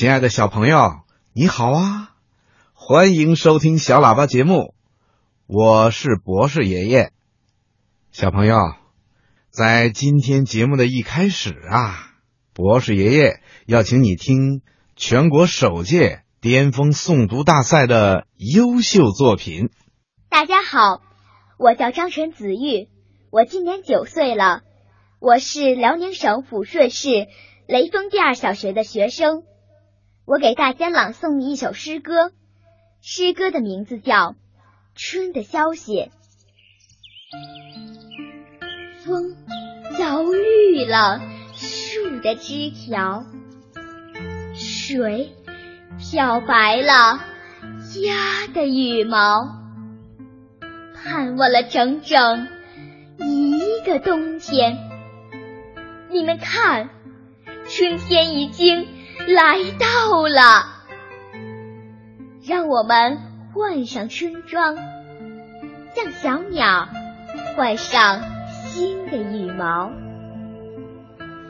亲爱的小朋友，你好啊！欢迎收听小喇叭节目，我是博士爷爷。小朋友，在今天节目的一开始啊，博士爷爷要请你听全国首届巅峰诵读大赛的优秀作品。大家好，我叫张晨子玉，我今年九岁了，我是辽宁省抚顺市雷锋第二小学的学生。我给大家朗诵一首诗歌，诗歌的名字叫《春的消息》。风摇绿了树的枝条，水漂白了鸭的羽毛，盼望了整整一个冬天。你们看，春天已经。来到了，让我们换上春装，像小鸟换上新的羽毛，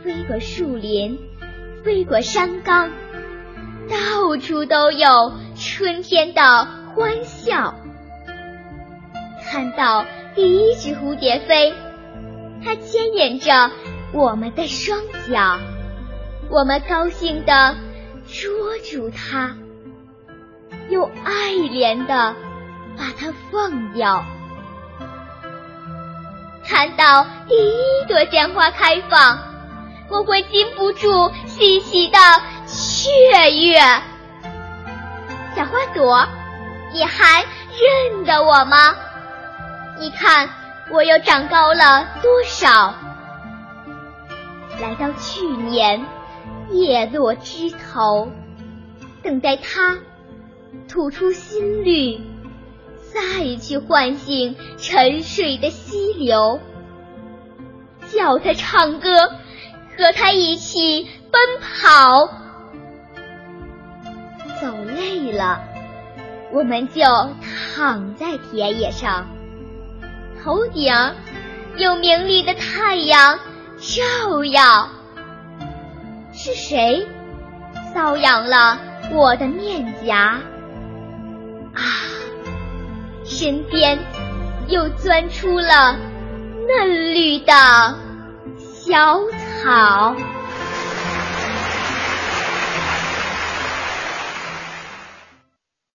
飞过树林，飞过山岗，到处都有春天的欢笑。看到第一只蝴蝶飞，它牵引着我们的双脚。我们高兴地捉住它，又爱怜地把它放掉。看到第一朵鲜花开放，我会禁不住细细的雀跃。小花朵，你还认得我吗？你看我又长高了多少？来到去年。叶落枝头，等待它吐出新绿，再去唤醒沉睡的溪流，叫它唱歌，和它一起奔跑。走累了，我们就躺在田野上，头顶有明丽的太阳照耀。是谁搔痒了我的面颊？啊，身边又钻出了嫩绿的小草。